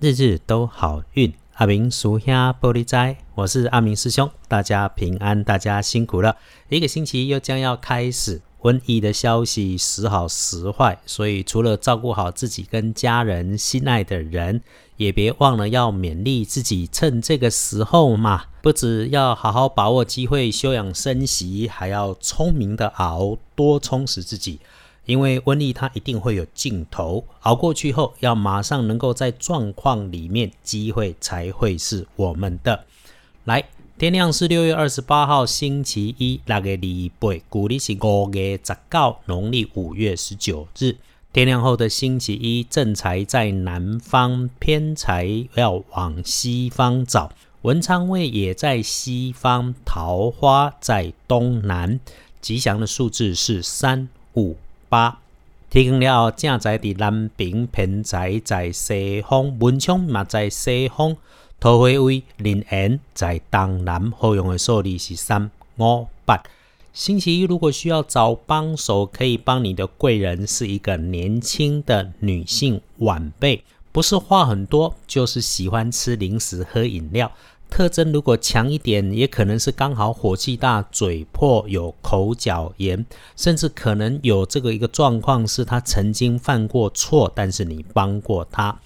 日日都好运。阿明属下玻璃斋，我是阿明师兄，大家平安，大家辛苦了。一个星期又将要开始，瘟疫的消息时好时坏，所以除了照顾好自己跟家人心爱的人，也别忘了要勉励自己，趁这个时候嘛，不止要好好把握机会休养生息，还要聪明的熬，多充实自己。因为瘟疫它一定会有尽头，熬过去后要马上能够在状况里面，机会才会是我们的。来，天亮是六月二十八号星期一，那个礼拜，古历是五月十九，农历五月十九日。天亮后的星期一，正财在南方，偏财要往西方找。文昌位也在西方，桃花在东南。吉祥的数字是三五。八，提供了正在伫南边，偏在在西方，文昌嘛在西方，桃花位临缘在东南，好用的数字是三五八。星期一如果需要找帮手，可以帮你的贵人是一个年轻的女性晚辈，不是话很多，就是喜欢吃零食、喝饮料。特征如果强一点，也可能是刚好火气大、嘴破、有口角炎，甚至可能有这个一个状况，是他曾经犯过错，但是你帮过他。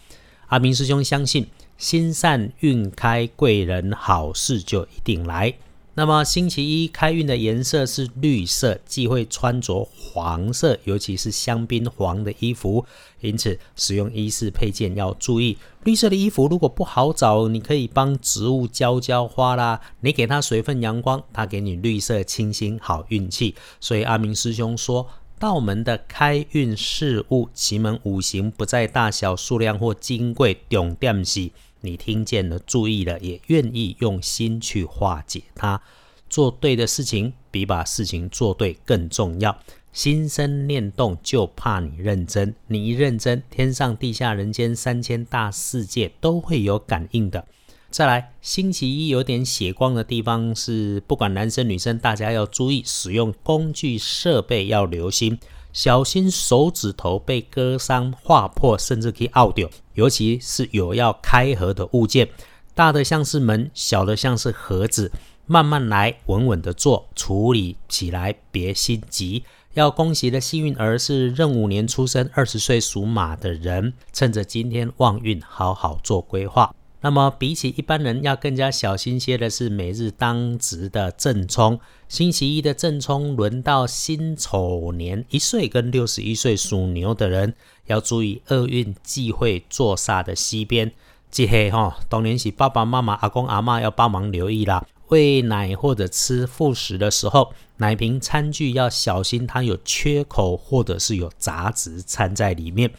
阿明师兄相信，心善运开，贵人好事就一定来。那么星期一开运的颜色是绿色，忌讳穿着黄色，尤其是香槟黄的衣服。因此，使用衣饰配件要注意。绿色的衣服如果不好找，你可以帮植物浇浇花啦。你给它水分、阳光，它给你绿色、清新、好运气。所以阿明师兄说，道门的开运事物，奇门五行不在大小、数量或金贵，重点是。你听见了，注意了，也愿意用心去化解它。做对的事情，比把事情做对更重要。心生念动，就怕你认真。你一认真，天上地下人间三千大世界都会有感应的。再来，星期一有点血光的地方是，不管男生女生，大家要注意使用工具设备要留心。小心手指头被割伤、划破，甚至可以拗掉。尤其是有要开合的物件，大的像是门，小的像是盒子，慢慢来，稳稳的做，处理起来别心急。要恭喜的幸运儿是壬午年出生、二十岁属马的人，趁着今天旺运，好好做规划。那么，比起一般人要更加小心些的是，每日当值的正冲，星期一的正冲轮到辛丑年一岁跟六十一岁属牛的人，要注意厄运忌讳坐煞的西边。即黑哈，当年是爸爸妈妈、阿公阿妈要帮忙留意啦。喂奶或者吃副食的时候，奶瓶餐具要小心，它有缺口或者是有杂质掺在里面。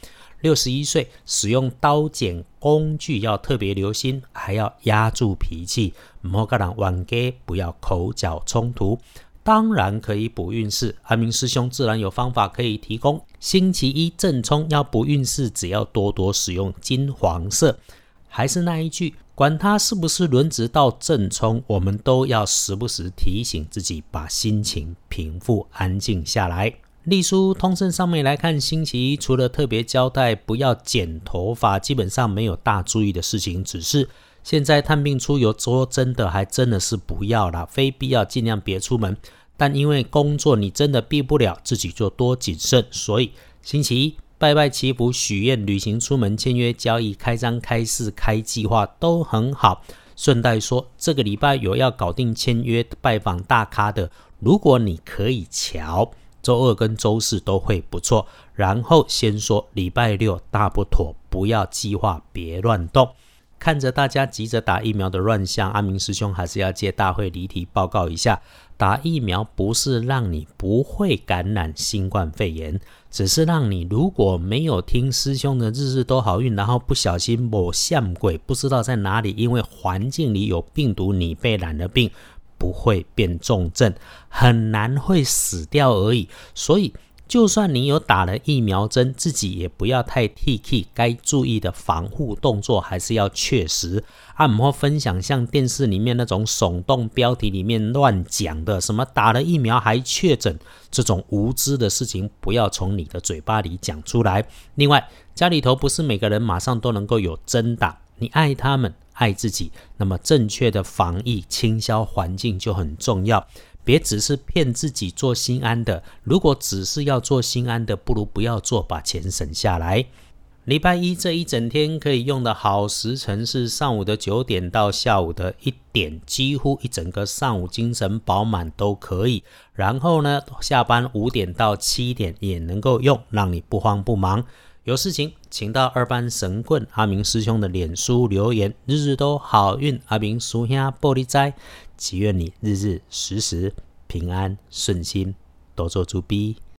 六十一岁使用刀剪工具要特别留心，还要压住脾气，莫跟人玩给，不要口角冲突。当然可以补运势，阿明师兄自然有方法可以提供。星期一正冲要补运势，只要多多使用金黄色。还是那一句，管他是不是轮值到正冲，我们都要时不时提醒自己，把心情平复安静下来。隶书通胜上面来看，星期一除了特别交代不要剪头发，基本上没有大注意的事情。只是现在探病出游，说真的，还真的是不要啦，非必要尽量别出门。但因为工作你真的避不了，自己就多谨慎。所以星期一拜拜祈福、许愿、旅行、出门、签约、交易、开张、开市、开计划都很好。顺带说，这个礼拜有要搞定签约、拜访大咖的，如果你可以瞧。周二跟周四都会不错，然后先说礼拜六大不妥，不要计划，别乱动。看着大家急着打疫苗的乱象，阿明师兄还是要借大会离题报告一下：打疫苗不是让你不会感染新冠肺炎，只是让你如果没有听师兄的日日都好运，然后不小心某像鬼不知道在哪里，因为环境里有病毒，你被染了病。不会变重症，很难会死掉而已。所以，就算你有打了疫苗针，自己也不要太 T K，该注意的防护动作还是要确实。按摩分享像电视里面那种耸动标题里面乱讲的，什么打了疫苗还确诊这种无知的事情，不要从你的嘴巴里讲出来。另外，家里头不是每个人马上都能够有针打。你爱他们，爱自己，那么正确的防疫清消环境就很重要。别只是骗自己做心安的，如果只是要做心安的，不如不要做，把钱省下来。礼拜一这一整天可以用的好时辰是上午的九点到下午的一点，几乎一整个上午精神饱满都可以。然后呢，下班五点到七点也能够用，让你不慌不忙。有事情请到二班神棍阿明师兄的脸书留言，日日都好运。阿明叔兄玻璃斋，祈愿你日日时时平安顺心，多做猪逼。